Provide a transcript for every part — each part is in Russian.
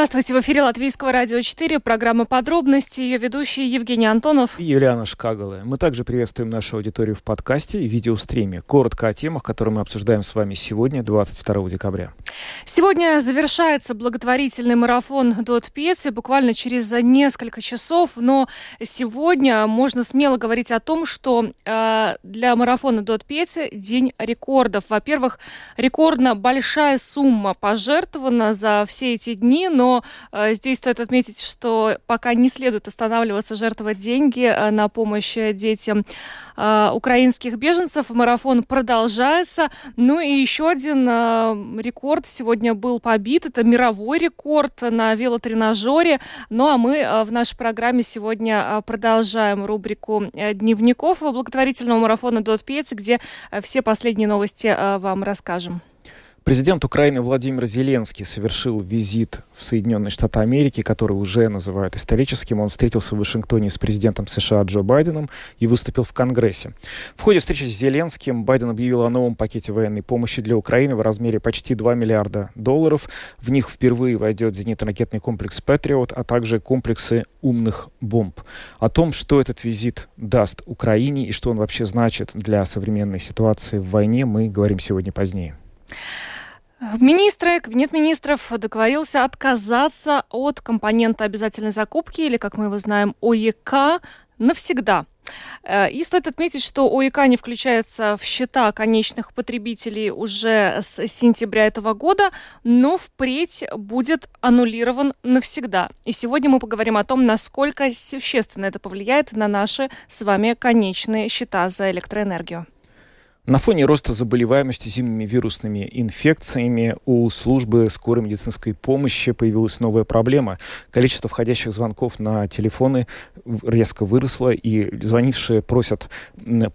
Здравствуйте, в эфире Латвийского радио 4, программа «Подробности», ее ведущий Евгений Антонов и Юлиана Шкагала. Мы также приветствуем нашу аудиторию в подкасте и видеостриме. Коротко о темах, которые мы обсуждаем с вами сегодня, 22 декабря. Сегодня завершается благотворительный марафон Дот Пьецы буквально через несколько часов, но сегодня можно смело говорить о том, что э, для марафона Дот Пьецы день рекордов. Во-первых, рекордно большая сумма пожертвована за все эти дни, но э, здесь стоит отметить, что пока не следует останавливаться, жертвовать деньги э, на помощь детям э, украинских беженцев. Марафон продолжается. Ну и еще один рекорд сегодня был побит. Это мировой рекорд на велотренажере. Ну а мы в нашей программе сегодня продолжаем рубрику дневников благотворительного марафона Дот Пьецы, где все последние новости вам расскажем. Президент Украины Владимир Зеленский совершил визит в Соединенные Штаты Америки, который уже называют историческим. Он встретился в Вашингтоне с президентом США Джо Байденом и выступил в Конгрессе. В ходе встречи с Зеленским Байден объявил о новом пакете военной помощи для Украины в размере почти 2 миллиарда долларов. В них впервые войдет зенитно-ракетный комплекс «Патриот», а также комплексы умных бомб. О том, что этот визит даст Украине и что он вообще значит для современной ситуации в войне, мы говорим сегодня позднее. Министры, кабинет министров договорился отказаться от компонента обязательной закупки, или, как мы его знаем, ОЕК, навсегда. Э, и стоит отметить, что ОЕК не включается в счета конечных потребителей уже с сентября этого года, но впредь будет аннулирован навсегда. И сегодня мы поговорим о том, насколько существенно это повлияет на наши с вами конечные счета за электроэнергию. На фоне роста заболеваемости зимними вирусными инфекциями у службы скорой медицинской помощи появилась новая проблема. Количество входящих звонков на телефоны резко выросло, и звонившие просят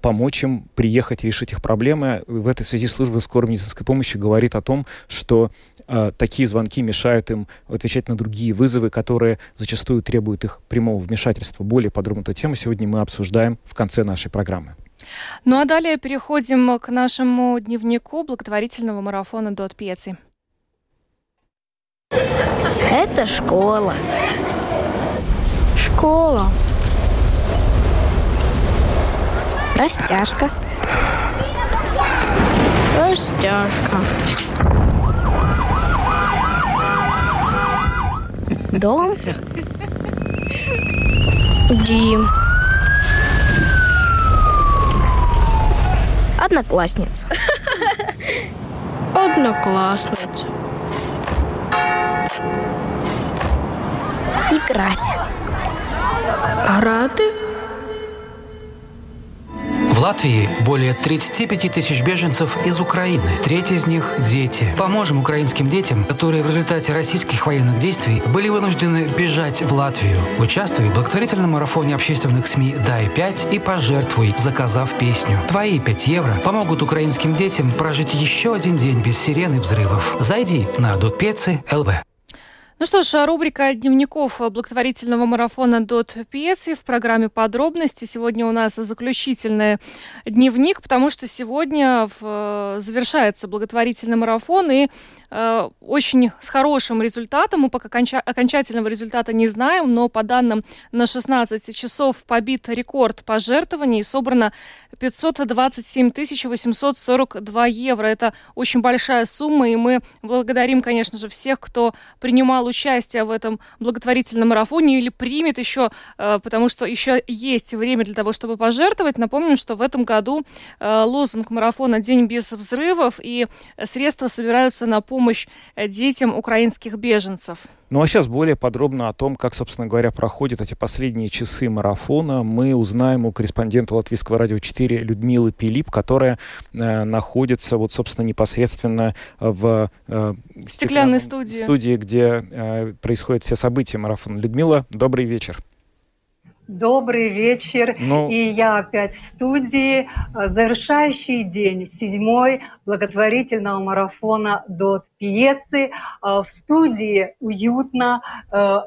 помочь им приехать решить их проблемы. В этой связи служба скорой медицинской помощи говорит о том, что э, такие звонки мешают им отвечать на другие вызовы, которые зачастую требуют их прямого вмешательства. Более подробно эту тему сегодня мы обсуждаем в конце нашей программы. Ну а далее переходим к нашему дневнику благотворительного марафона Дот Пьеци. Это школа. Школа. Растяжка. Растяжка. Дом. Дим. Одноклассница. Одноклассница. Играть. Грати. Латвии более 35 тысяч беженцев из Украины. Треть из них – дети. Поможем украинским детям, которые в результате российских военных действий были вынуждены бежать в Латвию. Участвуй в благотворительном марафоне общественных СМИ «Дай 5» и пожертвуй, заказав песню. Твои 5 евро помогут украинским детям прожить еще один день без сирены взрывов. Зайди на Дотпецы ЛВ. Ну что ж, рубрика дневников благотворительного марафона Дот Пьеси в программе «Подробности». Сегодня у нас заключительный дневник, потому что сегодня в, завершается благотворительный марафон, и э, очень с хорошим результатом. Мы пока оконча- окончательного результата не знаем, но по данным на 16 часов побит рекорд пожертвований. Собрано 527 842 евро. Это очень большая сумма, и мы благодарим, конечно же, всех, кто принимал участие в этом благотворительном марафоне или примет еще, э, потому что еще есть время для того, чтобы пожертвовать. Напомню, что в этом году э, лозунг марафона «День без взрывов», и средства собираются на помощь детям украинских беженцев. Ну а сейчас более подробно о том, как, собственно говоря, проходят эти последние часы марафона, мы узнаем у корреспондента Латвийского радио 4 Людмилы Пилип, которая э, находится вот, собственно, непосредственно в э, стеклянной студии. студии, где э, происходят все события марафона. Людмила, добрый вечер. Добрый вечер. Ну- И я опять в студии. Э, Завершающий день седьмой благотворительного марафона Дот Пьецы. Э, В студии уютно. Э,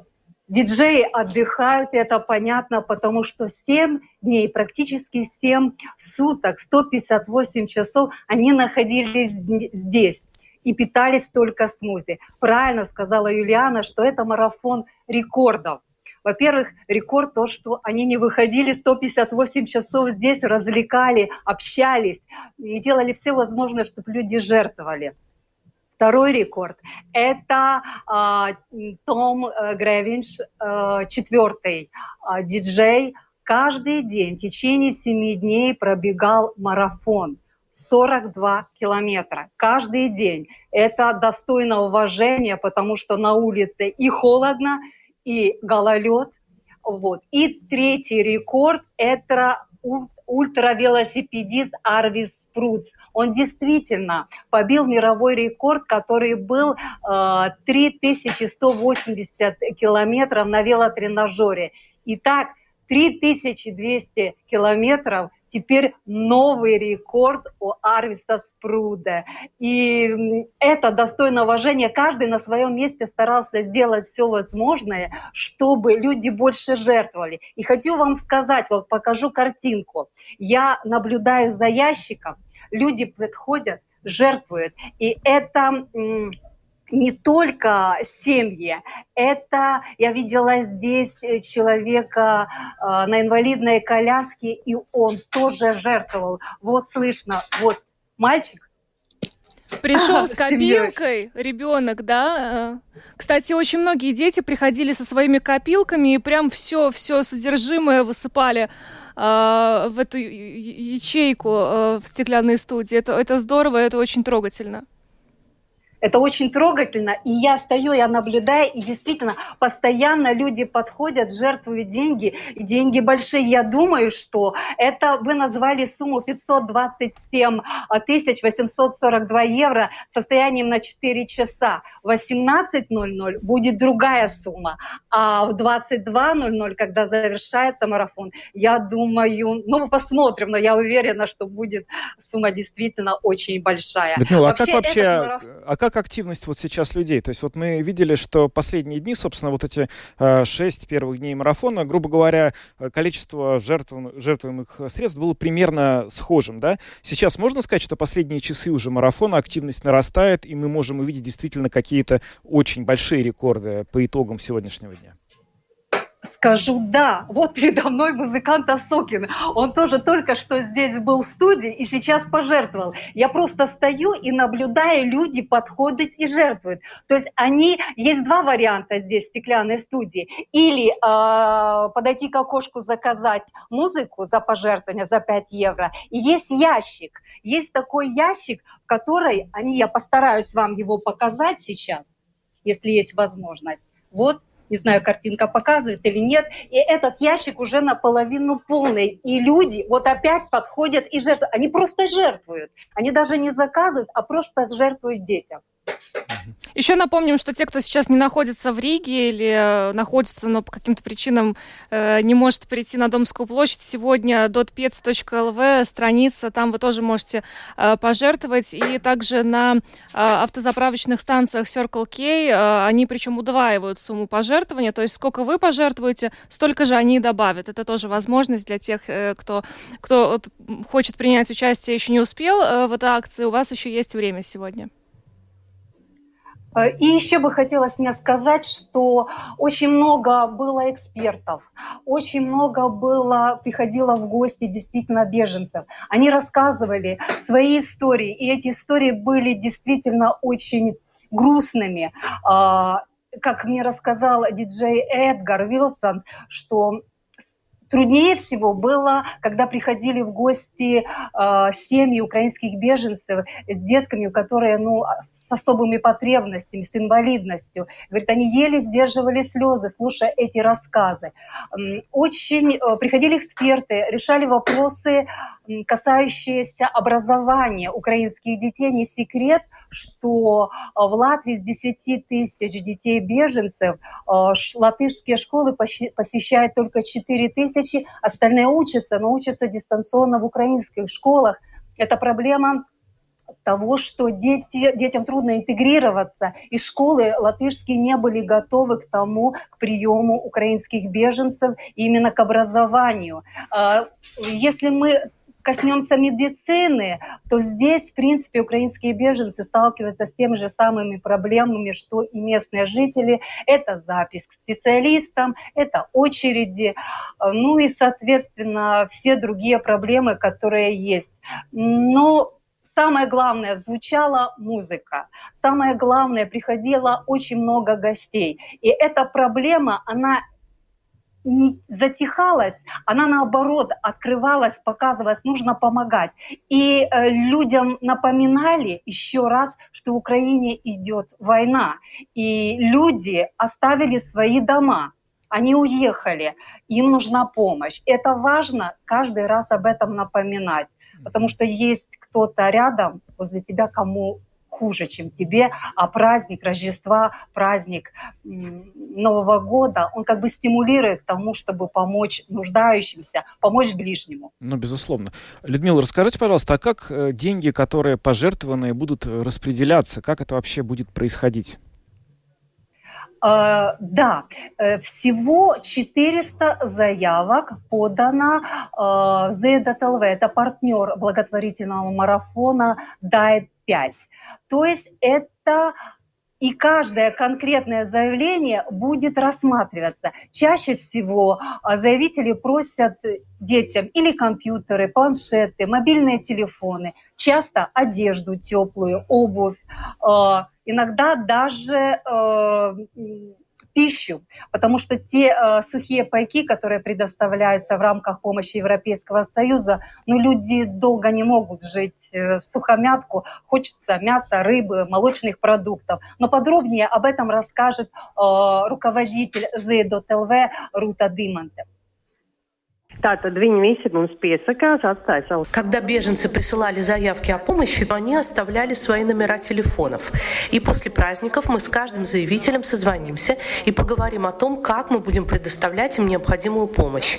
Диджеи отдыхают, это понятно, потому что 7 дней, практически 7 суток, 158 часов они находились здесь и питались только смузи. Правильно сказала Юлиана, что это марафон рекордов. Во-первых, рекорд то, что они не выходили 158 часов здесь, развлекали, общались, делали все возможное, чтобы люди жертвовали. Второй рекорд – это э, Том Гревинш, э, четвертый э, диджей. Каждый день в течение семи дней пробегал марафон. 42 километра каждый день. Это достойно уважения, потому что на улице и холодно, и гололед. Вот. И третий рекорд – это ультравелосипедист Арвис Пруц. Он действительно побил мировой рекорд, который был э, 3180 километров на велотренажере. Итак, 3200 километров теперь новый рекорд у Арвиса Спруде. И это достойно уважения. Каждый на своем месте старался сделать все возможное, чтобы люди больше жертвовали. И хочу вам сказать, вот покажу картинку. Я наблюдаю за ящиком, люди подходят, жертвуют. И это не только семьи, это я видела здесь человека э, на инвалидной коляске, и он тоже жертвовал. Вот слышно, вот мальчик. Пришел с копилкой ребенок, да. Э, кстати, очень многие дети приходили со своими копилками и прям все, все содержимое высыпали э, в эту ячейку э, в стеклянной студии. Это, это здорово, это очень трогательно. Это очень трогательно. И я стою, я наблюдаю, и действительно, постоянно люди подходят, жертвуют деньги, и деньги большие. Я думаю, что это вы назвали сумму 527 тысяч 842 евро состоянием на 4 часа. В 18.00 будет другая сумма, а в 22.00, когда завершается марафон, я думаю, ну, мы посмотрим, но я уверена, что будет сумма действительно очень большая. Людмила, а как вообще, марафон... а как как активность вот сейчас людей? То есть вот мы видели, что последние дни, собственно, вот эти э, шесть первых дней марафона, грубо говоря, э, количество жертв, жертвуемых средств было примерно схожим, да? Сейчас можно сказать, что последние часы уже марафона активность нарастает, и мы можем увидеть действительно какие-то очень большие рекорды по итогам сегодняшнего дня? Скажу да. Вот передо мной музыкант Асокин. Он тоже только что здесь был в студии и сейчас пожертвовал. Я просто стою и наблюдаю, люди подходят и жертвуют. То есть они, есть два варианта здесь в стеклянной студии. Или э, подойти к окошку заказать музыку за пожертвование за 5 евро. И есть ящик. Есть такой ящик, в который, они, я постараюсь вам его показать сейчас, если есть возможность. Вот не знаю, картинка показывает или нет, и этот ящик уже наполовину полный, и люди вот опять подходят и жертвуют. Они просто жертвуют, они даже не заказывают, а просто жертвуют детям. Еще напомним, что те, кто сейчас не находится в Риге или э, находится, но по каким-то причинам э, не может прийти на Домскую площадь, сегодня dotpец.lv страница, там вы тоже можете э, пожертвовать. И также на э, автозаправочных станциях Circle K э, они причем удваивают сумму пожертвования, то есть сколько вы пожертвуете, столько же они и добавят. Это тоже возможность для тех, э, кто, кто хочет принять участие, еще не успел э, в этой акции, у вас еще есть время сегодня. Э, и еще бы хотелось мне сказать, что очень много было экспертов, очень много было, приходило в гости действительно беженцев. Они рассказывали свои истории, и эти истории были действительно очень грустными. А, как мне рассказал диджей Эдгар Вилсон, что Труднее всего было, когда приходили в гости э, семьи украинских беженцев с детками, которые ну, с особыми потребностями, с инвалидностью. Говорит, они еле сдерживали слезы, слушая эти рассказы. Очень э, приходили эксперты, решали вопросы, касающиеся образования украинских детей. Не секрет, что э, в Латвии с 10 тысяч детей-беженцев э, латышские школы посещают только 4 тысячи, остальные учатся, но учатся дистанционно в украинских школах. Это проблема того, что дети, детям трудно интегрироваться, и школы латышские не были готовы к тому, к приему украинских беженцев, именно к образованию. А, если мы коснемся медицины, то здесь, в принципе, украинские беженцы сталкиваются с теми же самыми проблемами, что и местные жители. Это запись к специалистам, это очереди, ну и, соответственно, все другие проблемы, которые есть. Но самое главное, звучала музыка. Самое главное, приходило очень много гостей. И эта проблема, она не затихалась, она наоборот открывалась, показывалась, нужно помогать. И э, людям напоминали еще раз, что в Украине идет война. И люди оставили свои дома, они уехали, им нужна помощь. Это важно каждый раз об этом напоминать, потому что есть кто-то рядом возле тебя, кому хуже, чем тебе, а праздник Рождества, праздник Нового года, он как бы стимулирует к тому, чтобы помочь нуждающимся, помочь ближнему. Ну, безусловно. Людмила, расскажите, пожалуйста, а как э, деньги, которые пожертвованы, будут распределяться? Как это вообще будет происходить? Uh, да, э, всего 400 заявок подано в ZDTLV. Это партнер благотворительного марафона Дай 5. То есть это и каждое конкретное заявление будет рассматриваться. Чаще всего а, заявители просят детям или компьютеры, планшеты, мобильные телефоны, часто одежду теплую, обувь, а, иногда даже а, пищу, потому что те э, сухие пайки, которые предоставляются в рамках помощи Европейского Союза, ну, люди долго не могут жить э, в сухомятку, хочется мяса, рыбы, молочных продуктов. Но подробнее об этом расскажет э, руководитель ЗЭДОТЛВ Рута Диманте. Когда беженцы присылали заявки о помощи, они оставляли свои номера телефонов. И после праздников мы с каждым заявителем созвонимся и поговорим о том, как мы будем предоставлять им необходимую помощь.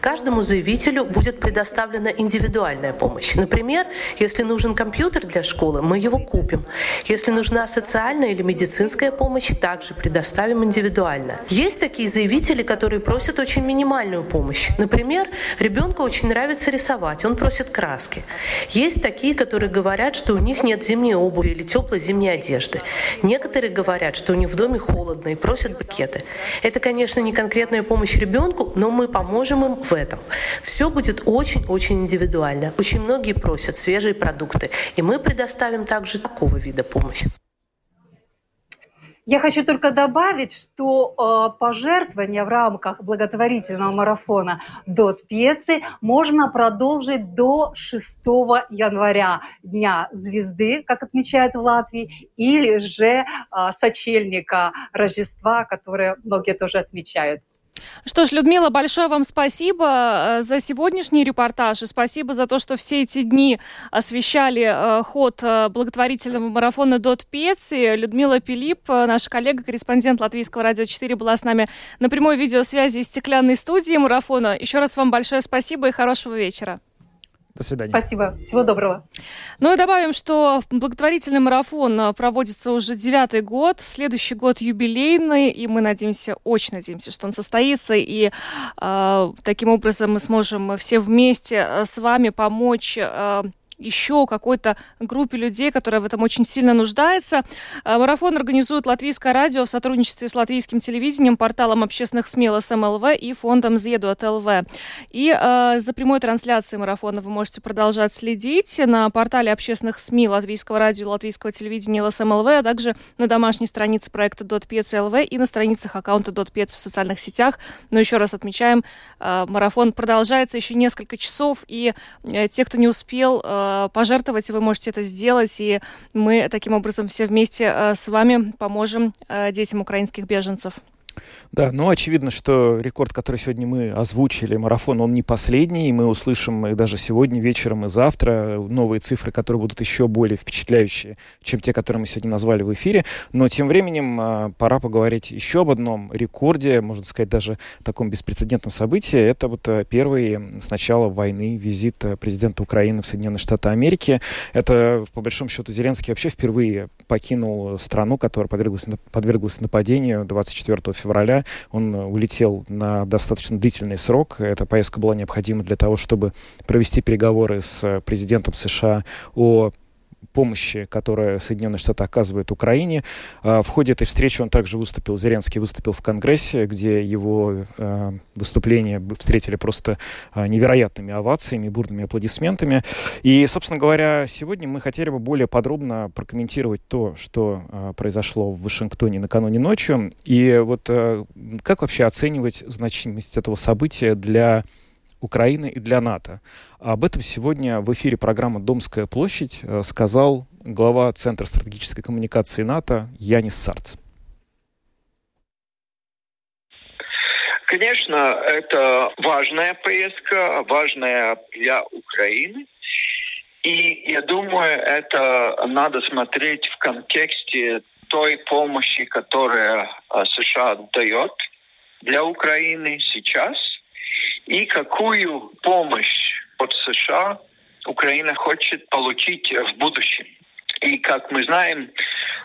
Каждому заявителю будет предоставлена индивидуальная помощь. Например, если нужен компьютер для школы, мы его купим. Если нужна социальная или медицинская помощь, также предоставим индивидуально. Есть такие заявители, которые просят очень минимальную помощь. Например, Например, ребенку очень нравится рисовать, он просит краски. Есть такие, которые говорят, что у них нет зимней обуви или теплой зимней одежды. Некоторые говорят, что у них в доме холодно и просят букеты. Это, конечно, не конкретная помощь ребенку, но мы поможем им в этом. Все будет очень-очень индивидуально. Очень многие просят свежие продукты, и мы предоставим также такого вида помощи. Я хочу только добавить, что э, пожертвования в рамках благотворительного марафона «Дот Пьесы» можно продолжить до 6 января, Дня звезды, как отмечают в Латвии, или же э, сочельника Рождества, которое многие тоже отмечают. Что ж, Людмила, большое вам спасибо э, за сегодняшний репортаж и спасибо за то, что все эти дни освещали э, ход э, благотворительного марафона «Дот Пеци». Людмила Пилип, наша коллега, корреспондент Латвийского радио 4, была с нами на прямой видеосвязи из стеклянной студии марафона. Еще раз вам большое спасибо и хорошего вечера. До свидания. Спасибо. Всего доброго. Ну и добавим, что благотворительный марафон а, проводится уже девятый год. Следующий год юбилейный, и мы надеемся, очень надеемся, что он состоится. И э, таким образом мы сможем все вместе а, с вами помочь э, еще какой-то группе людей, которая в этом очень сильно нуждается. Э, марафон организует Латвийское радио в сотрудничестве с латвийским телевидением, порталом общественных СМИ ЛСМЛВ и фондом ЗЕДУ от ЛВ. И э, за прямой трансляцией марафона вы можете продолжать следить на портале общественных СМИ Латвийского радио, Латвийского телевидения ЛСМЛВ, а также на домашней странице проекта ЛВ и на страницах аккаунта .пец в социальных сетях. Но еще раз отмечаем, э, марафон продолжается еще несколько часов, и э, те, кто не успел Э, пожертвовать, вы можете это сделать, и мы таким образом все вместе э, с вами поможем э, детям украинских беженцев. Да, ну очевидно, что рекорд, который сегодня мы озвучили, марафон, он не последний, и мы услышим и даже сегодня вечером и завтра новые цифры, которые будут еще более впечатляющие, чем те, которые мы сегодня назвали в эфире. Но тем временем а, пора поговорить еще об одном рекорде, можно сказать, даже таком беспрецедентном событии. Это вот а, первый с начала войны визит а, президента Украины в Соединенные Штаты Америки. Это, по большому счету, Зеленский вообще впервые покинул страну, которая подверглась, подверглась нападению 24 февраля он э, улетел на достаточно длительный срок. Эта поездка была необходима для того, чтобы провести переговоры с президентом США о помощи, которую Соединенные Штаты оказывают Украине. А, в ходе этой встречи он также выступил, Зеленский выступил в Конгрессе, где его а, выступление встретили просто а, невероятными овациями, бурными аплодисментами. И, собственно говоря, сегодня мы хотели бы более подробно прокомментировать то, что произошло в Вашингтоне накануне ночью. И вот как вообще оценивать значимость этого события для Украины и для НАТО. Об этом сегодня в эфире программы «Домская площадь» э, сказал глава Центра стратегической коммуникации НАТО Янис Сарц. Конечно, это важная поездка, важная для Украины. И я думаю, это надо смотреть в контексте той помощи, которая э, США дает для Украины сейчас – и какую помощь от США Украина хочет получить в будущем. И, как мы знаем,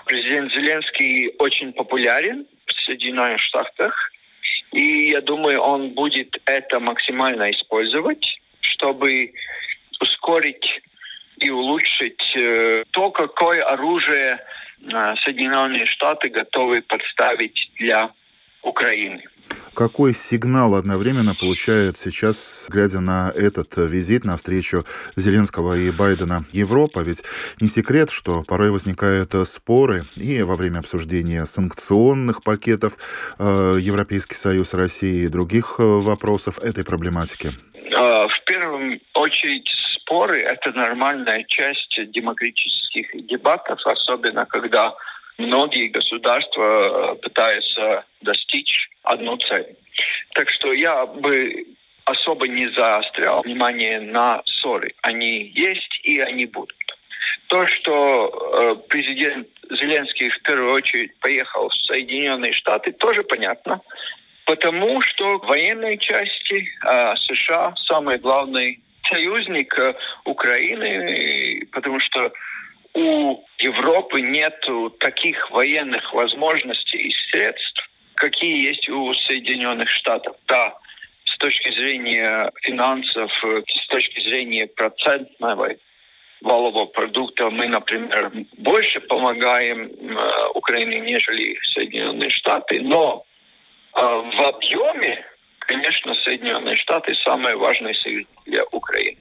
президент Зеленский очень популярен в Соединенных Штатах. И я думаю, он будет это максимально использовать, чтобы ускорить и улучшить э, то, какое оружие э, Соединенные Штаты готовы подставить для Украины. Какой сигнал одновременно получает сейчас, глядя на этот визит, на встречу Зеленского и Байдена Европа? Ведь не секрет, что порой возникают споры и во время обсуждения санкционных пакетов э, Европейский Союз России и других э, вопросов этой проблематики. А, в первую очередь споры – это нормальная часть демократических дебатов, особенно когда многие государства э, пытаются достичь одну цель. Так что я бы особо не заострял внимание на ссоры. Они есть и они будут. То, что э, президент Зеленский в первую очередь поехал в Соединенные Штаты, тоже понятно. Потому что в военной части э, США самый главный союзник э, Украины, потому что у Европы нет таких военных возможностей и средств, какие есть у Соединенных Штатов. Да, с точки зрения финансов, с точки зрения процентного валового продукта мы, например, больше помогаем э, Украине, нежели Соединенные Штаты, но э, в объеме, конечно, Соединенные Штаты самый важный союз для Украины.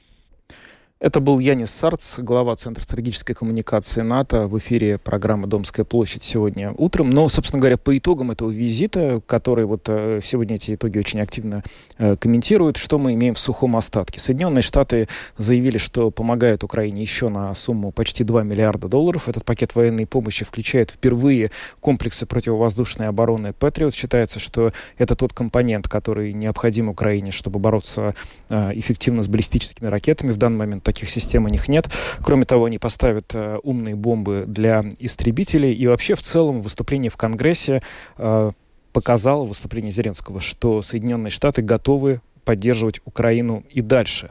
Это был Янис Сарц, глава Центра стратегической коммуникации НАТО в эфире программы «Домская площадь» сегодня утром. Но, собственно говоря, по итогам этого визита, который вот э, сегодня эти итоги очень активно э, комментируют, что мы имеем в сухом остатке. Соединенные Штаты заявили, что помогают Украине еще на сумму почти 2 миллиарда долларов. Этот пакет военной помощи включает впервые комплексы противовоздушной обороны «Патриот». Считается, что это тот компонент, который необходим Украине, чтобы бороться э, эффективно с баллистическими ракетами. В данный момент таких систем у них нет. Кроме того, они поставят э, умные бомбы для истребителей. И вообще в целом выступление в Конгрессе э, показало, выступление Зеленского, что Соединенные Штаты готовы поддерживать Украину и дальше.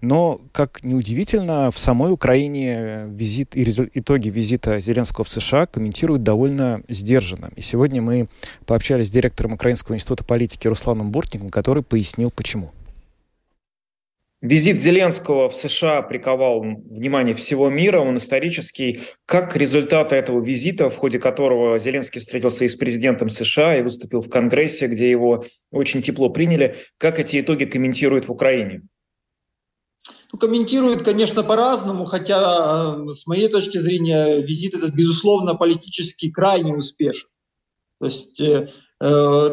Но, как неудивительно, в самой Украине визит и итоги визита Зеленского в США комментируют довольно сдержанно. И сегодня мы пообщались с директором Украинского института политики Русланом Бортником, который пояснил, почему. Визит Зеленского в США приковал внимание всего мира, он исторический. Как результаты этого визита, в ходе которого Зеленский встретился и с президентом США, и выступил в Конгрессе, где его очень тепло приняли, как эти итоги комментируют в Украине? Ну, комментируют, конечно, по-разному, хотя э, с моей точки зрения визит этот, безусловно, политически крайне успешен. То есть э,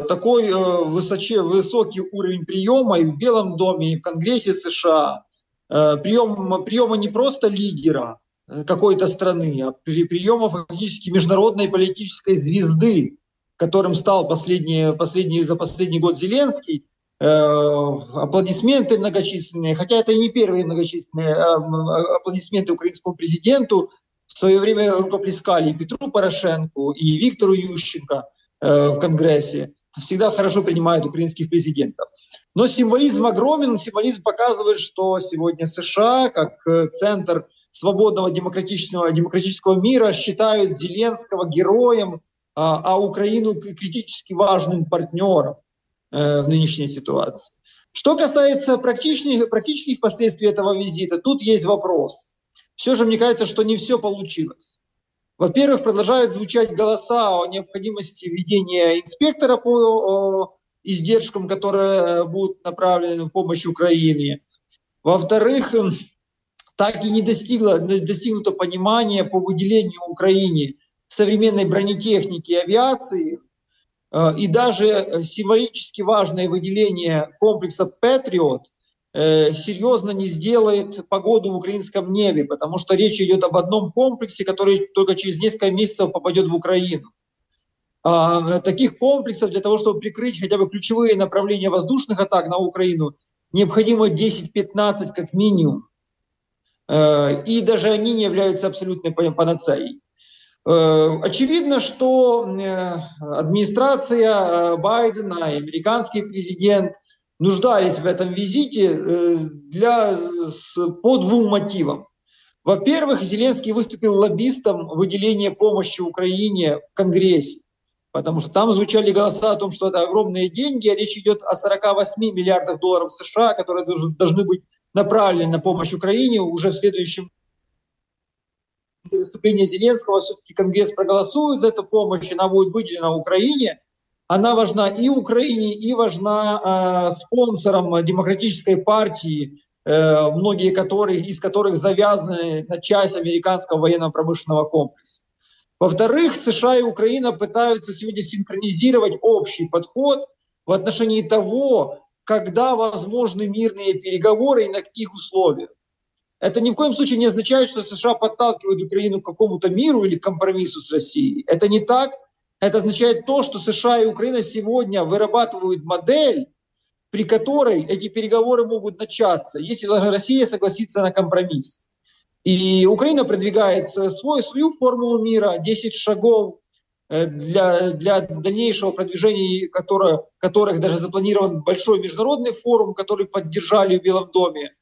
такой э, высоче, высокий уровень приема и в Белом доме, и в Конгрессе США. Э, прием, приема не просто лидера какой-то страны, а приема фактически международной политической звезды. которым стал последний, последний, за последний год Зеленский, э, аплодисменты многочисленные, хотя это и не первые многочисленные э, аплодисменты украинскому президенту, в свое время рукоплескали и Петру Порошенку, и Виктору Ющенко э, в Конгрессе. Всегда хорошо принимают украинских президентов. Но символизм огромен, символизм показывает, что сегодня США, как э, центр свободного демократического, демократического мира, считают Зеленского героем, а, а Украину критически важным партнером э, в нынешней ситуации. Что касается практических, практических последствий этого визита, тут есть вопрос. Все же мне кажется, что не все получилось. Во-первых, продолжают звучать голоса о необходимости введения инспектора по издержкам, которые будут направлены в помощь Украине. Во-вторых, так и не достигло, достигнуто понимание по выделению Украине современной бронетехники и авиации, э, и даже символически важное выделение комплекса «Патриот» э, серьезно не сделает погоду в украинском небе, потому что речь идет об одном комплексе, который только через несколько месяцев попадет в Украину. А таких комплексов для того, чтобы прикрыть хотя бы ключевые направления воздушных атак на Украину, необходимо 10-15 как минимум. Э, и даже они не являются абсолютной панацеей. Э, очевидно, что э, администрация Байдена и американский президент нуждались в этом визите для, по двум мотивам. Во-первых, Зеленский выступил лоббистом выделения помощи Украине в Конгрессе, потому что там звучали голоса о том, что это огромные деньги, а речь идет о 48 миллиардах долларов США, которые должны быть направлены на помощь Украине уже в следующем выступление Зеленского, все-таки Конгресс проголосует за эту помощь, она будет выделена Украине. Она важна и Украине, и важна э, спонсорам демократической партии, э, многие которых, из которых завязаны на часть американского военно-промышленного комплекса. Во-вторых, США и Украина пытаются сегодня синхронизировать общий подход в отношении того, когда возможны мирные переговоры и на каких условиях. Это ни в коем случае не означает, что США подталкивают Украину к какому-то миру или компромиссу с Россией. Это не так. Это означает то, что США и Украина сегодня вырабатывают модель, при которой эти переговоры могут начаться, если Россия согласится на компромисс. И Украина продвигает свой, свою формулу мира, 10 шагов Э, для, для дальнейшего продвижения которое, которых даже запланирован большой международный форум, который поддержали в Белом доме.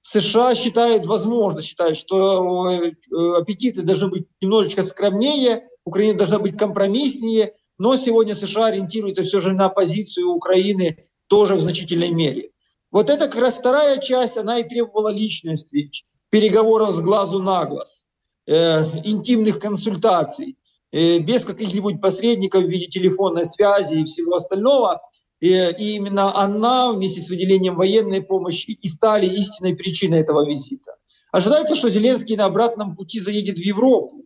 США считают, возможно, считают, что э, аппетиты должны быть немножечко скромнее, Украина должна быть компромисснее, но сегодня США ориентируются все же на позицию Украины тоже в значительной мере. Вот это как раз вторая часть, она и требовала личности, переговоров с глазу на глаз, э, интимных консультаций. Э, без каких-нибудь посредников в виде телефонной связи и всего остального. И, и именно она вместе с выделением военной помощи и стали истинной причиной этого визита. Ожидается, что Зеленский на обратном пути заедет в Европу э,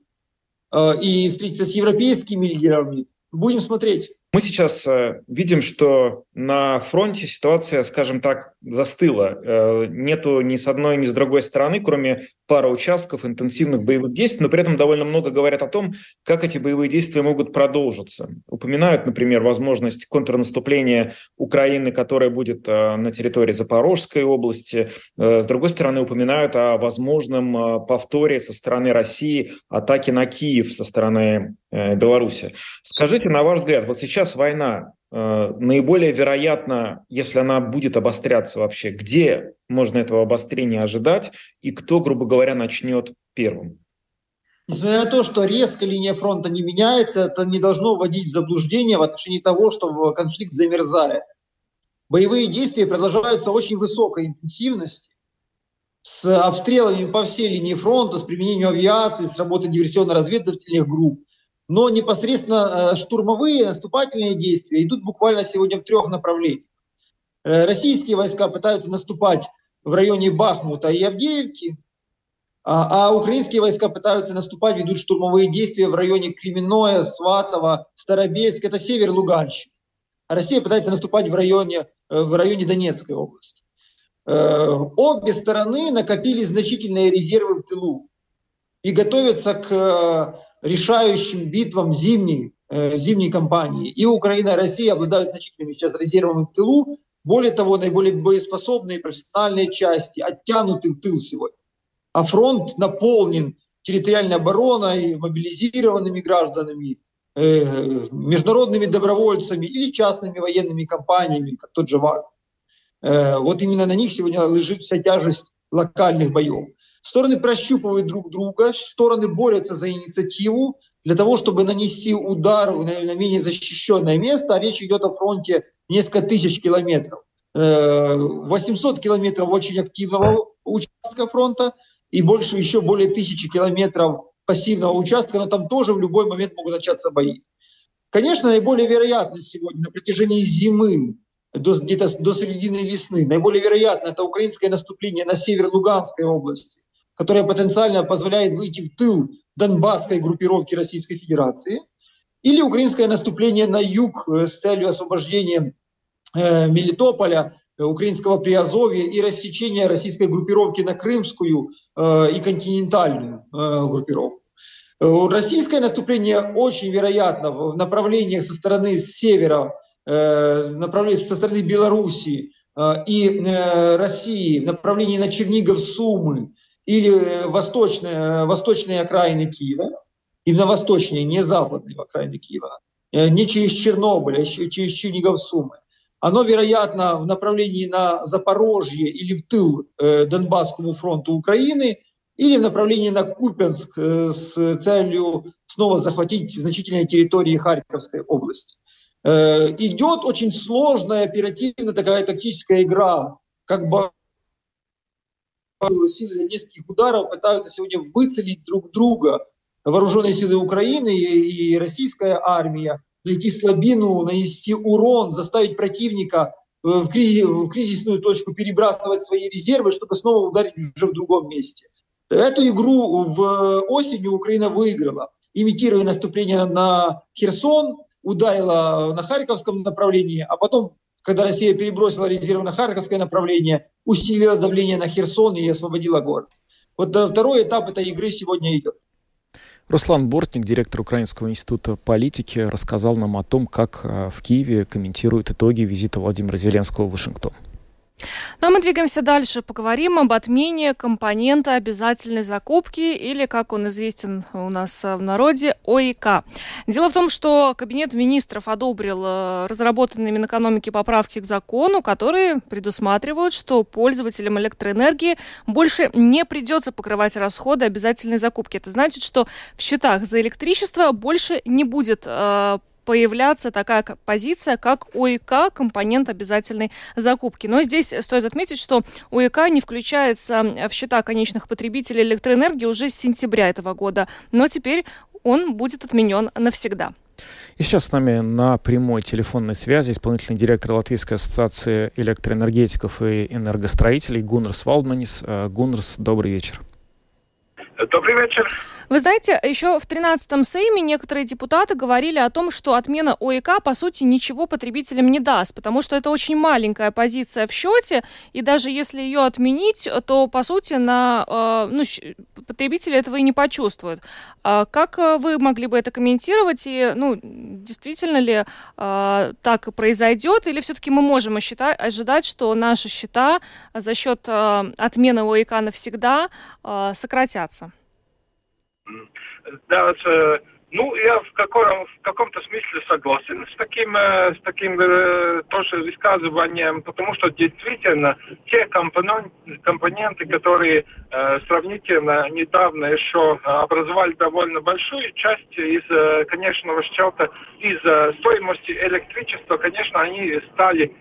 и встретится с европейскими лидерами. Будем смотреть. Мы сейчас э, видим, что на фронте ситуация, скажем так, застыла. Э, нету ни с одной, ни с другой стороны, кроме пары участков интенсивных боевых действий, но при этом довольно много говорят о том, как эти боевые действия могут продолжиться. Упоминают, например, возможность контрнаступления Украины, которая будет э, на территории Запорожской области. С другой стороны, упоминают о возможном повторе со стороны России атаки на Киев со стороны Беларуси. Скажите, на ваш взгляд, вот сейчас сейчас война э, наиболее вероятно, если она будет обостряться вообще, где можно этого обострения ожидать и кто, грубо говоря, начнет первым? Несмотря на то, что резко линия фронта не меняется, это не должно вводить в заблуждение в отношении того, что конфликт замерзает. Боевые действия продолжаются очень высокой интенсивности, с обстрелами по всей линии фронта, с применением авиации, с работой диверсионно-разведывательных групп. Но непосредственно э, штурмовые наступательные действия идут буквально сегодня в трех направлениях. Э, российские войска пытаются наступать в районе Бахмута и Авдеевки, а, а украинские войска пытаются наступать, ведут штурмовые действия в районе Кременное, Сватово, Старобельск, это север Луганщины. А Россия пытается наступать в районе, э, в районе Донецкой области. Обе стороны накопили значительные резервы в тылу и готовятся к решающим битвам зимней, э, зимней кампании. И Украина, и Россия обладают значительными сейчас резервами в тылу. Более того, наиболее боеспособные профессиональные части оттянуты в тыл сегодня. А фронт наполнен территориальной обороной, мобилизированными гражданами, э, международными добровольцами или частными военными компаниями, как тот же ВАГ. Э, вот именно на них сегодня лежит вся тяжесть локальных боев. Стороны прощупывают друг друга, стороны борются за инициативу для того, чтобы нанести удар на менее защищенное место, а речь идет о фронте несколько тысяч километров. 800 э, километров очень активного участка фронта и больше еще более тысячи километров пассивного участка, но там тоже в любой момент могут начаться бои. Конечно, наиболее вероятно сегодня на протяжении зимы до, где-то до середины весны. Наиболее вероятно это украинское наступление на север Луганской области, которое потенциально позволяет выйти в тыл донбасской группировки Российской Федерации, или украинское наступление на юг э, с целью освобождения э, Мелитополя, э, украинского Приазовья и рассечения российской группировки на крымскую и континентальную группировку. Российское наступление очень вероятно в направлениях со стороны севера направлении со стороны Белоруссии и России в направлении на Чернигов, Сумы или восточные, восточные окраины Киева, именно восточные, не западные окраины Киева, не через Чернобыль, а через Чернигов, Сумы, оно, вероятно, в направлении на Запорожье или в тыл Донбасскому фронту Украины, или в направлении на Купенск с целью снова захватить значительные территории Харьковской области. Э, идет очень сложная оперативная такая тактическая игра, как бы силы нескольких ударов пытаются сегодня выцелить друг друга вооруженные силы Украины и, и российская армия, найти слабину, нанести урон, заставить противника э, в, кризис, в кризисную точку перебрасывать свои резервы, чтобы снова ударить уже в другом месте. Эту игру в осенью Украина выиграла, имитируя наступление на Херсон, ударила на Харьковском направлении, а потом, когда Россия перебросила резервы на Харьковское направление, усилила давление на Херсон и освободила город. Вот второй этап этой игры сегодня идет. Руслан Бортник, директор Украинского института политики, рассказал нам о том, как э, в Киеве комментируют итоги визита Владимира Зеленского в Вашингтон. Ну а мы двигаемся дальше. Поговорим об отмене компонента обязательной закупки или, как он известен у нас в народе, ОИК. Дело в том, что Кабинет министров одобрил э, разработанные Минэкономики поправки к закону, которые предусматривают, что пользователям электроэнергии больше не придется покрывать расходы обязательной закупки. Это значит, что в счетах за электричество больше не будет э, появляться такая позиция, как ОИК, компонент обязательной закупки. Но здесь стоит отметить, что ОИК не включается в счета конечных потребителей электроэнергии уже с сентября этого года, но теперь он будет отменен навсегда. И сейчас с нами на прямой телефонной связи исполнительный директор Латвийской ассоциации электроэнергетиков и энергостроителей Гуннерс Валдманис. Э, Гуннерс, добрый вечер. Добрый вечер. Вы знаете, еще в 13-м Сейме некоторые депутаты говорили о том, что отмена ОИК, по сути, ничего потребителям не даст, потому что это очень маленькая позиция в счете, и даже если ее отменить, то, по сути, на, э, ну, потребители этого и не почувствуют. А как э, вы могли бы это комментировать, и, ну, действительно ли э, так произойдет, или все-таки мы можем ожидать, что наши счета за счет э, отмены ОИК навсегда э, сократятся? Да, э, ну, я в, каком, в каком-то смысле согласен с таким, э, с таким э, тоже высказыванием, потому что действительно те компоненты, которые э, сравнительно недавно еще образовали довольно большую часть из э, конечного счета, из стоимости электричества, конечно, они стали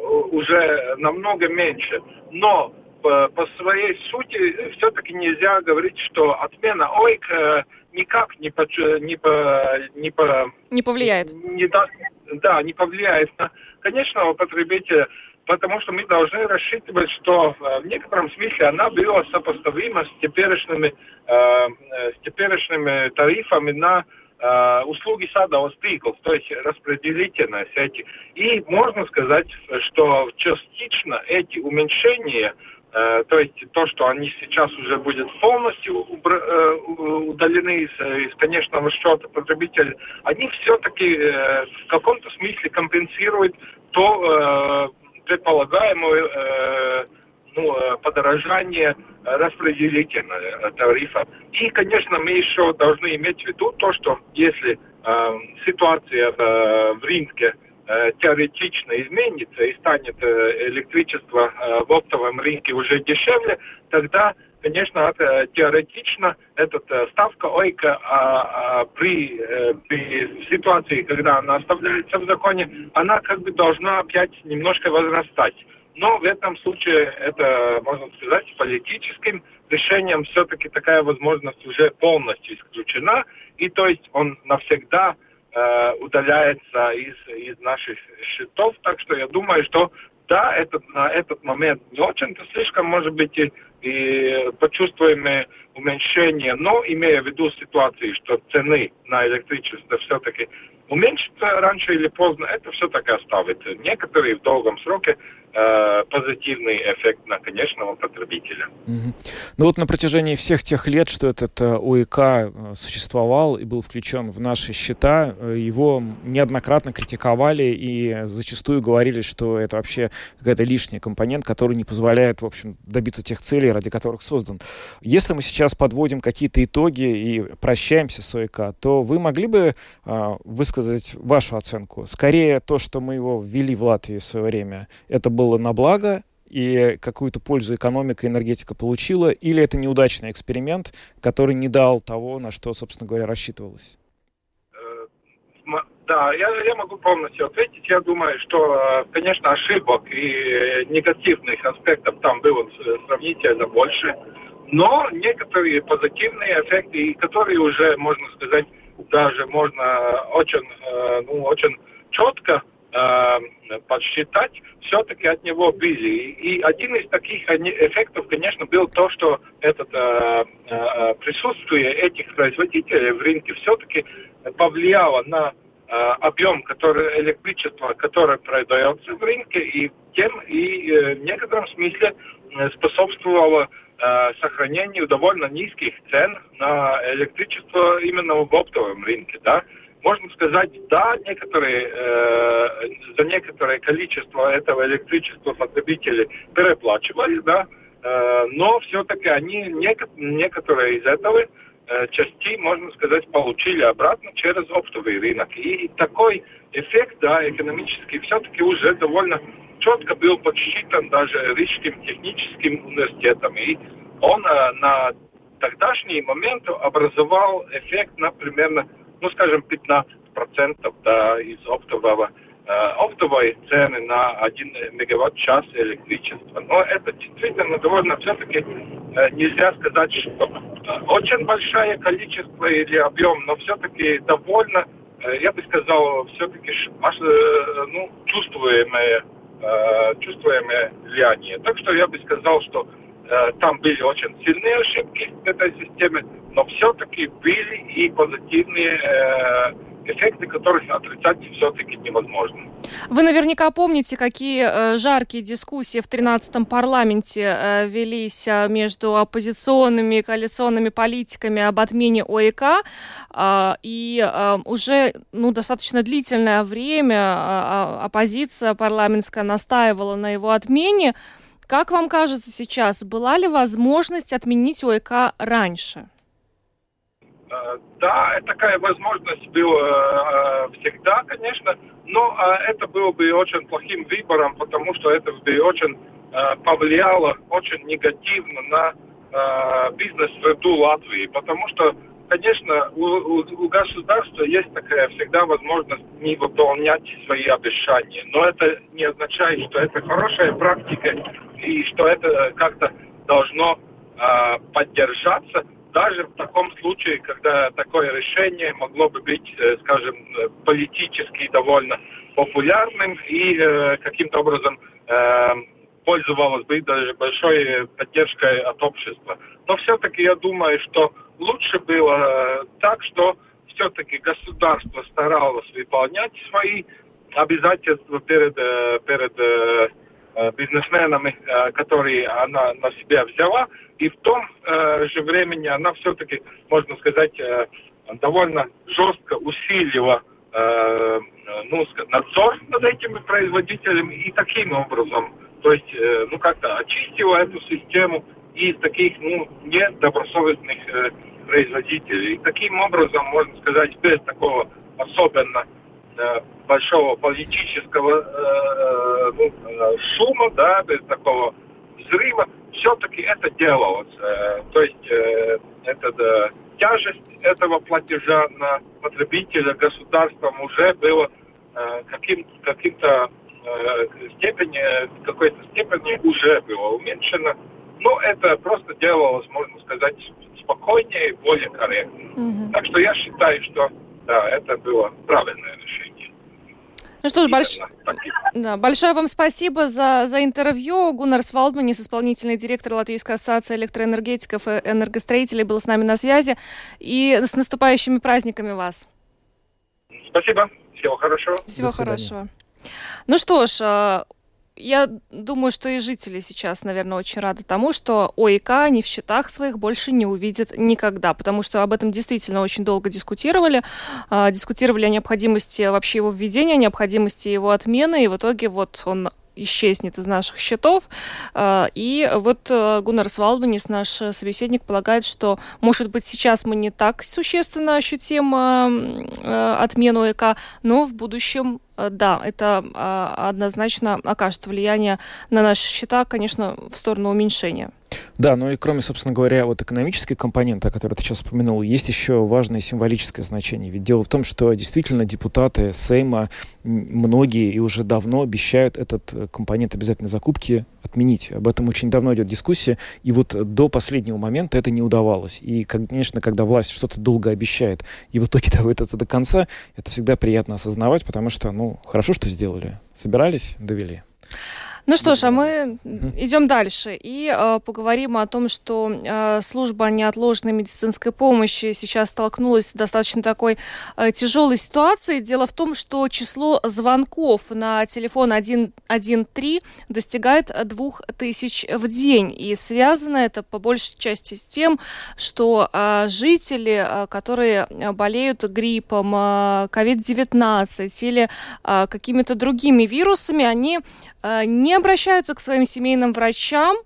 уже намного меньше. Но по, по своей сути все-таки нельзя говорить, что отмена ОИК э, никак не, по, не, по, не, по, не повлияет. Не, да, да, не повлияет на конечного потребителя, потому что мы должны рассчитывать, что э, в некотором смысле она была сопоставима с теперешними, э, с теперешними тарифами на э, услуги садовых стыклов, то есть распределительные сети. И можно сказать, что частично эти уменьшения Э, то есть то, что они сейчас уже будут полностью э, удалены из, из конечного счета потребителя, они все-таки э, в каком-то смысле компенсируют то предполагаемую ну, подорожание распределительного тарифа. И, конечно, мы еще должны иметь в виду то, что если э, ситуация э, в рынке Э, теоретично изменится и станет э, электричество э, в оптовом рынке уже дешевле, тогда, конечно, теоретично эта ставка ОИКа а, при, при ситуации, когда она оставляется в законе, она как бы должна опять немножко возрастать. Но в этом случае это, можно сказать, политическим решением все-таки такая возможность уже полностью исключена. И то есть он навсегда Э, удаляется из, из наших счетов. Так что я думаю, что да, этот, на этот момент не очень-то слишком, может быть, и, и почувствуем уменьшение, но имея в виду ситуации, что цены на электричество все-таки уменьшится раньше или поздно, это все-таки оставит некоторые в долгом сроке позитивный эффект на конечного потребителя. Ну вот на протяжении всех тех лет, что этот э, ОЭК э, существовал и был включен в наши счета, его неоднократно критиковали и зачастую говорили, что это вообще какая-то лишняя компонент, который не позволяет, в общем, добиться тех целей, ради которых создан. Если мы сейчас подводим какие-то итоги и прощаемся с ОЭК, то вы могли бы высказать вашу оценку? Скорее то, что мы его ввели в Латвии в свое время, это был было на благо, и какую-то пользу экономика и энергетика получила, или это неудачный эксперимент, который не дал того, на что, собственно говоря, рассчитывалось? Э, да, я, я могу полностью ответить. Я думаю, что, э, конечно, ошибок и негативных аспектов там было сравнительно больше, но некоторые позитивные эффекты, которые уже, можно сказать, даже можно очень, э, ну, очень четко э, подсчитать, все-таки от него были. И один из таких эффектов, конечно, был то, что это э, э, присутствие этих производителей в рынке все-таки повлияло на э, объем который, электричества, которое продается в рынке, и тем и э, в некотором смысле э, способствовало э, сохранению довольно низких цен на электричество именно в оптовом рынке, да можно сказать, да, некоторые, э, за некоторое количество этого электричества потребители переплачивали, да, э, но все-таки они, нек- некоторые из этого э, частей, можно сказать, получили обратно через оптовый рынок. И такой эффект, да, экономический, все-таки уже довольно четко был подсчитан даже Рижским техническим университетом. И он э, на тогдашний момент образовал эффект на примерно ну, скажем, 15% да, из оптового э, оптовой цены на 1 мегаватт-час электричества. Но это действительно довольно все-таки э, нельзя сказать, что э, очень большое количество или объем, но все-таки довольно, я бы сказал, все-таки ну, чувствуемое, чувствуемое влияние. Так что я бы сказал, что там были очень сильные ошибки в этой системе, но все-таки были и позитивные э, эффекты, которых отрицать все-таки невозможно. Вы наверняка помните, какие э, жаркие дискуссии в 13-м парламенте э, велись э, между оппозиционными и коалиционными политиками об отмене ОЭК. Э, и э, уже ну, достаточно длительное время э, оппозиция парламентская настаивала на его отмене. Как вам кажется сейчас, была ли возможность отменить ОЭК раньше? Э, да, такая возможность была э, всегда, конечно, но э, это было бы очень плохим выбором, потому что это бы очень повлияло очень негативно на бизнес-среду Латвии, потому что конечно, у, у, у государства есть такая всегда возможность не выполнять свои обещания. Но это не означает, что это хорошая практика и что это как-то должно э, поддержаться даже в таком случае, когда такое решение могло бы быть, э, скажем, политически довольно популярным и э, каким-то образом э, пользовалось бы даже большой поддержкой от общества. Но все-таки я думаю, что лучше было э, так, что все-таки государство старалось выполнять свои обязательства перед, э, перед э, бизнесменами, которые она на себя взяла, и в том же времени она все-таки, можно сказать, довольно жестко усилила ну, надзор над этими производителями и таким образом, то есть, ну, как-то очистила эту систему из таких, ну, недобросовестных производителей. И таким образом, можно сказать, без такого особенно э, большого политического э, ну, э, шума, да, без такого взрыва, все-таки это делалось. Э, то есть э, это да, тяжесть этого платежа на потребителя государством уже было э, каким, каким-то э, степени, какой-то степени уже было уменьшено. Но это просто делалось, можно сказать, спокойнее и более корректно. Угу. Так что я считаю, что да, это было правильное решение. Ну что ж, больш... да, большое вам спасибо за, за интервью. Гуннар Свалдманис, исполнительный директор Латвийской ассоциации электроэнергетиков и энергостроителей, был с нами на связи. И с наступающими праздниками вас. Спасибо. Всего хорошего. Всего хорошего. Ну что ж, а, я думаю, что и жители сейчас, наверное, очень рады тому, что ОИК они в счетах своих больше не увидят никогда, потому что об этом действительно очень долго дискутировали, э, дискутировали о необходимости вообще его введения, о необходимости его отмены, и в итоге вот он исчезнет из наших счетов. А, и вот э, Гуннар Свалбанис, наш собеседник, полагает, что, может быть, сейчас мы не так существенно ощутим э, отмену ЭК, но в будущем Э, да, это а, однозначно окажет влияние на наши счета, конечно, в сторону уменьшения. Да, ну и кроме, собственно говоря, вот экономической компоненты, о которой ты сейчас упомянул, есть еще важное символическое значение. Ведь дело в том, что действительно депутаты Сейма, многие и уже давно обещают этот э, компонент обязательной закупки отменить. Об этом очень давно идет дискуссия, и вот до последнего момента это не удавалось. И, конечно, когда власть что-то долго обещает, и в итоге доводит это до конца, это всегда приятно осознавать, потому что, ну, хорошо, что сделали. Собирались, довели. Ну что ж, а мы идем дальше и э, поговорим о том, что э, служба неотложной медицинской помощи сейчас столкнулась с достаточно такой э, тяжелой ситуацией. Дело в том, что число звонков на телефон 113 достигает 2000 в день. И связано это по большей части с тем, что э, жители, э, которые болеют гриппом, э, COVID-19 или э, какими-то другими вирусами, они Э, не обращаются к своим семейным врачам,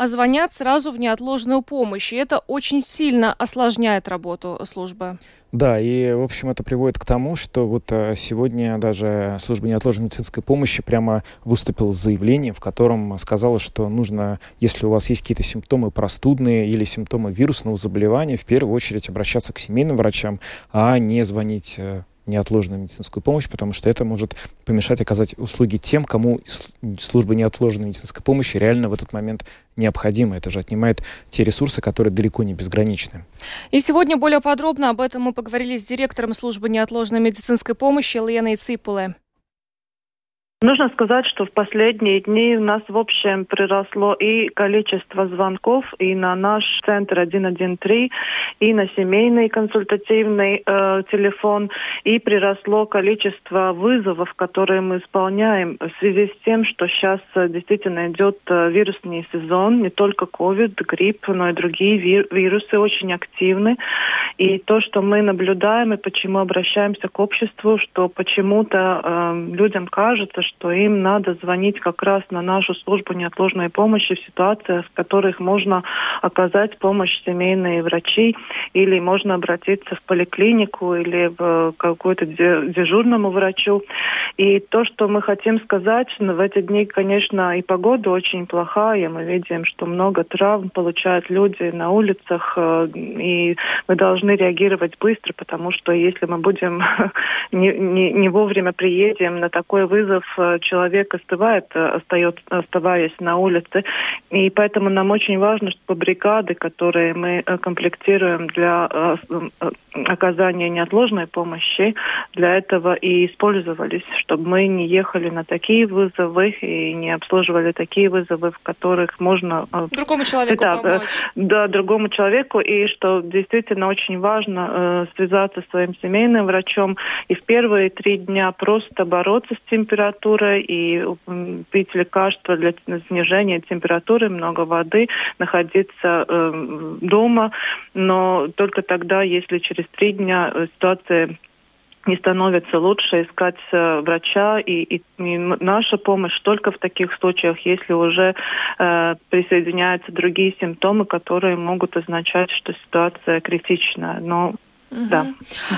а звонят сразу в неотложную помощь. И это очень сильно осложняет работу службы. Да, и, в общем, это приводит к тому, что вот э, сегодня даже служба неотложной медицинской помощи прямо выступила с заявлением, в котором сказала, что нужно, если у вас есть какие-то симптомы простудные или симптомы вирусного заболевания, в первую очередь обращаться к семейным врачам, а не звонить э, неотложную медицинскую помощь, потому что это может помешать оказать услуги тем, кому служба неотложной медицинской помощи реально в этот момент необходима. Это же отнимает те ресурсы, которые далеко не безграничны. И сегодня более подробно об этом мы поговорили с директором службы неотложной медицинской помощи Леной Ципуле. Нужно сказать, что в последние дни у нас в общем приросло и количество звонков и на наш центр 113, и на семейный консультативный э, телефон, и приросло количество вызовов, которые мы исполняем в связи с тем, что сейчас э, действительно идет э, вирусный сезон, не только COVID, грипп, но и другие вир вирусы очень активны. И то, что мы наблюдаем и почему обращаемся к обществу, что почему-то э, людям кажется, что им надо звонить как раз на нашу службу неотложной помощи в ситуациях, в которых можно оказать помощь семейные врачи, или можно обратиться в поликлинику или в какую-то дежурному врачу. И то, что мы хотим сказать, ну, в эти дни, конечно, и погода очень плохая. Мы видим, что много травм получают люди на улицах, э, и мы должны реагировать быстро, потому что если мы будем не, не, не вовремя приедем на такой вызов, э, человек остывает, э, остается, оставаясь на улице. И поэтому нам очень важно, чтобы бригады, которые мы э, комплектируем для э, оказания неотложной помощи, для этого и использовались, чтобы мы не ехали на такие вызовы и не обслуживали такие вызовы, в которых можно... Другому человеку да, помочь. Да, другому человеку. И что действительно очень важно э, связаться с своим семейным врачом и в первые три дня просто бороться с температурой, температурой и пить лекарства для снижения температуры, много воды, находиться э, дома, но только тогда, если через три дня ситуация не становится лучше искать э, врача и, и, и наша помощь только в таких случаях, если уже э, присоединяются другие симптомы, которые могут означать, что ситуация критичная. Но Угу. Да.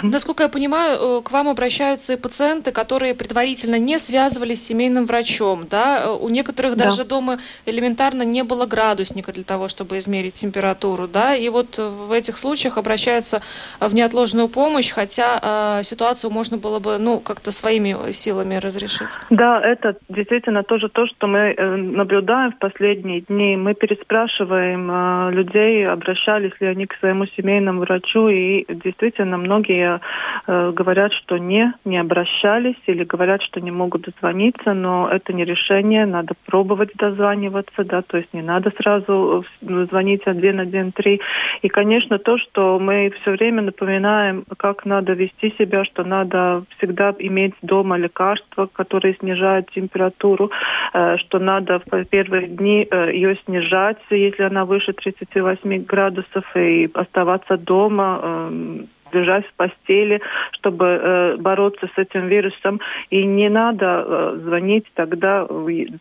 Насколько я понимаю, э, к вам обращаются и пациенты, которые предварительно не связывались с семейным врачом, да? Э, у некоторых да. даже дома элементарно не было градусника для того, чтобы измерить температуру, да? И вот в этих случаях обращаются в неотложную помощь, хотя э, ситуацию можно было бы, ну, как-то своими силами разрешить. Да, это действительно тоже то, что мы э, наблюдаем в последние дни. Мы переспрашиваем э, людей, обращались ли они к своему семейному врачу, и действительно действительно многие э, говорят, что не, не обращались или говорят, что не могут дозвониться, но это не решение, надо пробовать дозваниваться, да, то есть не надо сразу э, звонить 113. И, конечно, то, что мы все время напоминаем, как надо вести себя, что надо всегда иметь дома лекарства, которые снижают температуру, э, что надо в первые дни э, ее снижать, если она выше 38 градусов, и оставаться дома, э, лежать в постели, чтобы э, бороться с этим вирусом. И не надо э, звонить тогда,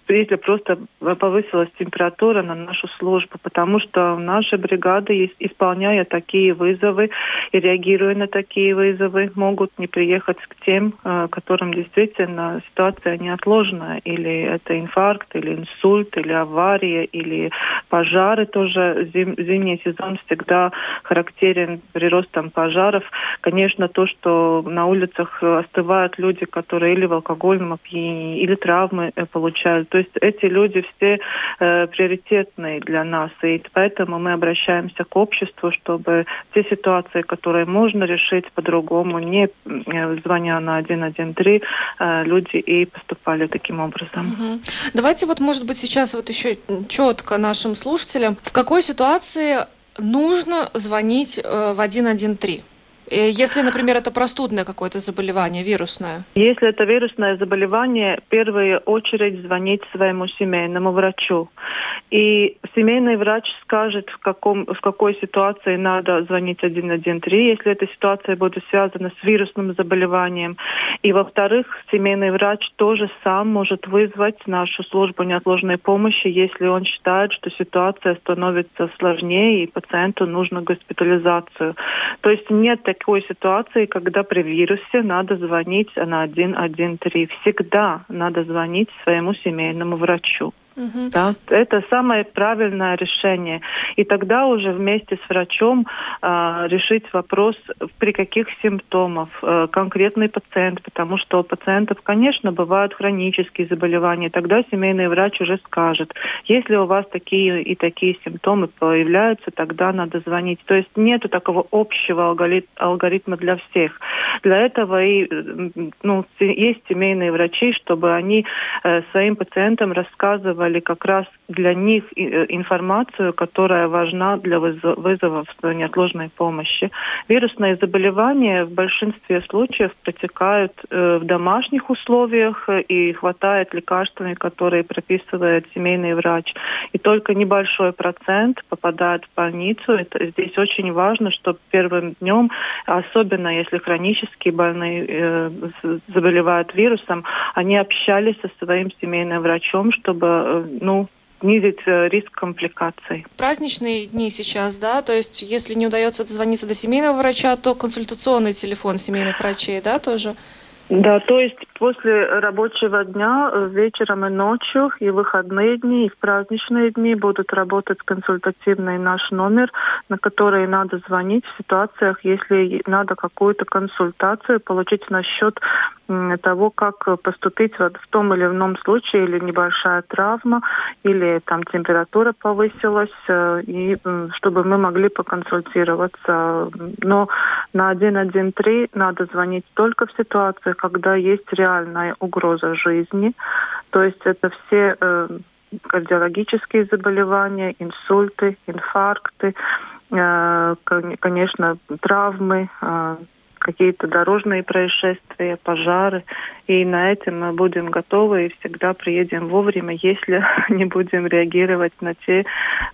если просто повысилась температура на нашу службу, потому что наша бригада, исполняя такие вызовы и реагируя на такие вызовы, могут не приехать к тем, э, которым действительно ситуация неотложная, или это инфаркт, или инсульт, или авария, или пожары тоже. Зим, зимний сезон всегда характерен приростом пожаров процессов. Конечно, то, что на улицах остывают люди, которые или в алкогольном опьянении, или травмы э, получают. То есть эти люди все э, приоритетные для нас. И поэтому мы обращаемся к обществу, чтобы те ситуации, которые можно решить по-другому, не э, звоня на 113, э, люди и поступали таким образом. Угу. Давайте вот, может быть, сейчас вот еще четко нашим слушателям, в какой ситуации нужно звонить э, в 113? Э, если, например, это простудное какое-то заболевание, вирусное? Если это вирусное заболевание, в первую очередь звонить своему семейному врачу. И семейный врач скажет, в, каком, в какой ситуации надо звонить 113, если эта ситуация будет связана с вирусным заболеванием. И, во-вторых, семейный врач тоже сам может вызвать нашу службу неотложной помощи, если он считает, что ситуация становится сложнее и пациенту нужно госпитализацию. То есть нет такой ситуации, когда при вирусе надо звонить на 113. Всегда надо звонить своему семейному врачу. Угу. Да, это самое правильное решение. И тогда уже вместе с врачом э, решить вопрос, при каких симптомах э, конкретный пациент, потому что у пациентов, конечно, бывают хронические заболевания. Тогда семейный врач уже скажет, если у вас такие и такие симптомы появляются, тогда надо звонить. То есть нету такого общего алгоритма для всех. Для этого и ну, есть семейные врачи, чтобы они э, своим пациентам рассказывали использовали как раз для них э, информацию, которая важна для вызовов неотложной помощи. Вирусные заболевания в большинстве случаев протекают э, в домашних условиях и хватает лекарствами, которые прописывает семейный врач. И только небольшой процент попадает в больницу. Это, здесь очень важно, чтобы первым днем, особенно если хронические больные э, заболевают вирусом, они общались со своим семейным врачом, чтобы Э, ну, снизить э, риск компликаций. Праздничные дни сейчас, да, то есть если не удается дозвониться до семейного врача, то консультационный телефон семейных врачей, да, тоже? Да, то есть после рабочего дня э, вечером и ночью, и выходные дни, и в праздничные дни будут работать консультативный наш номер, на который надо звонить в ситуациях, если надо какую-то консультацию получить насчет того, как поступить в том или ином случае, или небольшая травма, или там температура повысилась, э, и чтобы мы могли поконсультироваться. Но на 113 надо звонить только в ситуациях, когда есть реальная угроза жизни. То есть это все э, кардиологические заболевания, инсульты, инфаркты, э, конечно, травмы, какие-то дорожные происшествия, пожары. И на этом мы будем готовы и всегда приедем вовремя, если не будем реагировать на те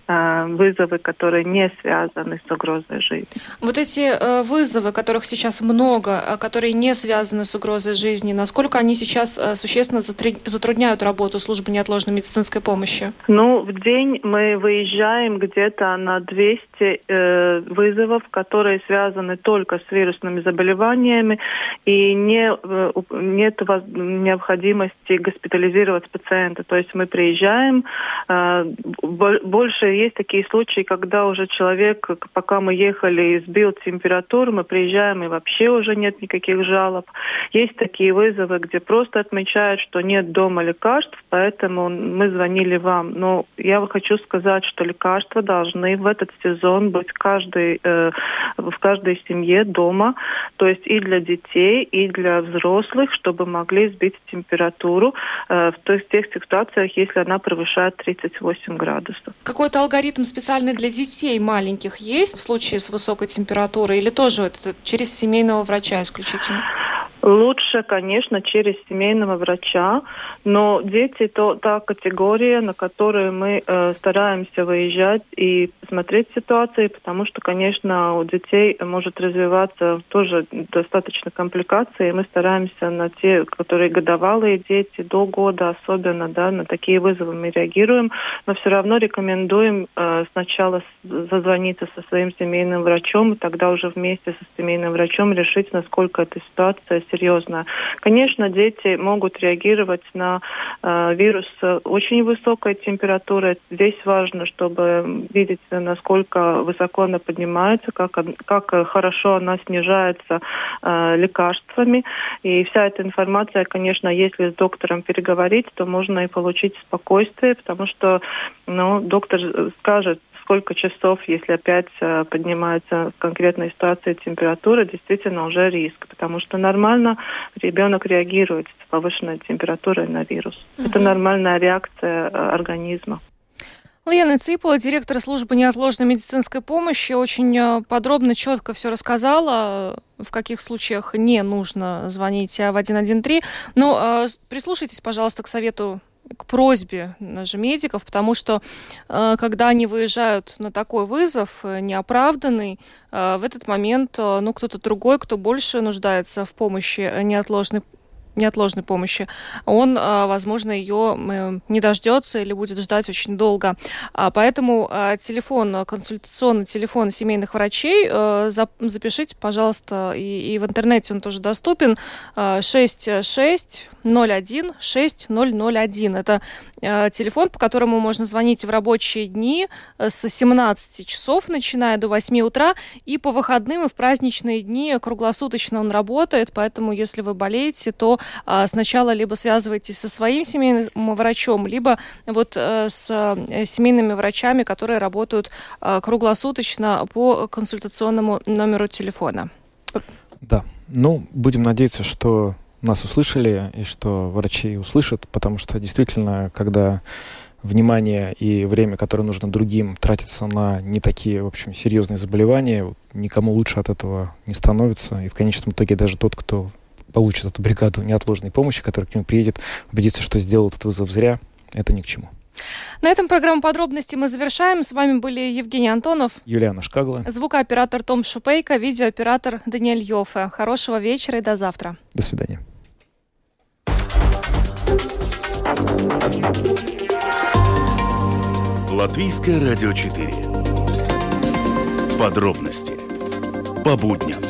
э, вызовы, которые не связаны с угрозой жизни. Вот эти э, вызовы, которых сейчас много, а которые не связаны с угрозой жизни, насколько они сейчас э, существенно затрудняют работу службы неотложной медицинской помощи? Ну, в день мы выезжаем где-то на 200 э, вызовов, которые связаны только с вирусными заболеваниями, и не, э, нет необходимости госпитализировать пациента. То есть мы приезжаем, э, больше есть такие случаи, когда уже человек, пока мы ехали, сбил температуру, мы приезжаем и вообще уже нет никаких жалоб. Есть такие вызовы, где просто отмечают, что нет дома лекарств, поэтому мы звонили вам. Но я хочу сказать, что лекарства должны в этот сезон быть каждый, э, в каждой семье дома, то есть и для детей, и для взрослых, чтобы могли сбить температуру э, в тех ситуациях, если она превышает 38 градусов. Какой-то алгоритм специальный для детей маленьких есть в случае с высокой температурой или тоже это через семейного врача исключительно? Лучше, конечно, через семейного врача, но дети то та категория, на которую мы э, стараемся выезжать и смотреть ситуации, потому что, конечно, у детей может развиваться тоже достаточно компликации. Мы стараемся на те, которые годовалые дети до года, особенно, да, на такие вызовы мы реагируем, но все равно рекомендуем э, сначала зазвониться со своим семейным врачом, и тогда уже вместе со семейным врачом решить, насколько эта ситуация серьезно. Конечно, дети могут реагировать на э, вирус очень высокой температуры. Здесь важно, чтобы видеть, насколько высоко она поднимается, как, как хорошо она снижается э, лекарствами. И вся эта информация, конечно, если с доктором переговорить, то можно и получить спокойствие, потому что ну, доктор скажет, сколько часов, если опять э, поднимается в конкретной ситуации температура, действительно уже риск, потому что нормально ребенок реагирует с повышенной температурой на вирус. Угу. Это нормальная реакция э, организма. Лена Ципова, директор службы неотложной медицинской помощи, очень э, подробно, четко все рассказала, в каких случаях не нужно звонить в 113. Но прислушайтесь, пожалуйста, к совету к просьбе же медиков, потому что э, когда они выезжают на такой вызов э, неоправданный, э, в этот момент ну кто-то другой, кто больше нуждается в помощи неотложной неотложной помощи, он, а, возможно, ее не дождется или будет ждать очень долго. А, поэтому а, телефон, консультационный телефон семейных врачей запишите, пожалуйста, и, в интернете он тоже доступен. 66 01 6001. Это телефон, по которому можно звонить в рабочие дни с 17 часов, начиная до 8 утра, и по выходным и в праздничные дни круглосуточно он работает, поэтому если вы болеете, то сначала либо связывайтесь со своим семейным врачом, либо вот э, с э, семейными врачами, которые работают а, круглосуточно по консультационному номеру телефона. Да, ну, будем надеяться, что нас услышали и что врачи услышат, потому что действительно, когда внимание и время, которое нужно другим, тратится на не такие, в общем, серьезные заболевания, никому лучше от этого не становится. И в конечном итоге даже тот, кто получит эту бригаду неотложной помощи, которая к нему приедет, убедиться, что сделал этот вызов зря, это ни к чему. На этом программу подробности мы завершаем. С вами были Евгений Антонов, Юлиана Шкагла, звукооператор Том Шупейко, видеооператор Даниэль Йофе. Хорошего вечера и до завтра. До свидания. Латвийское радио 4. Подробности по будням.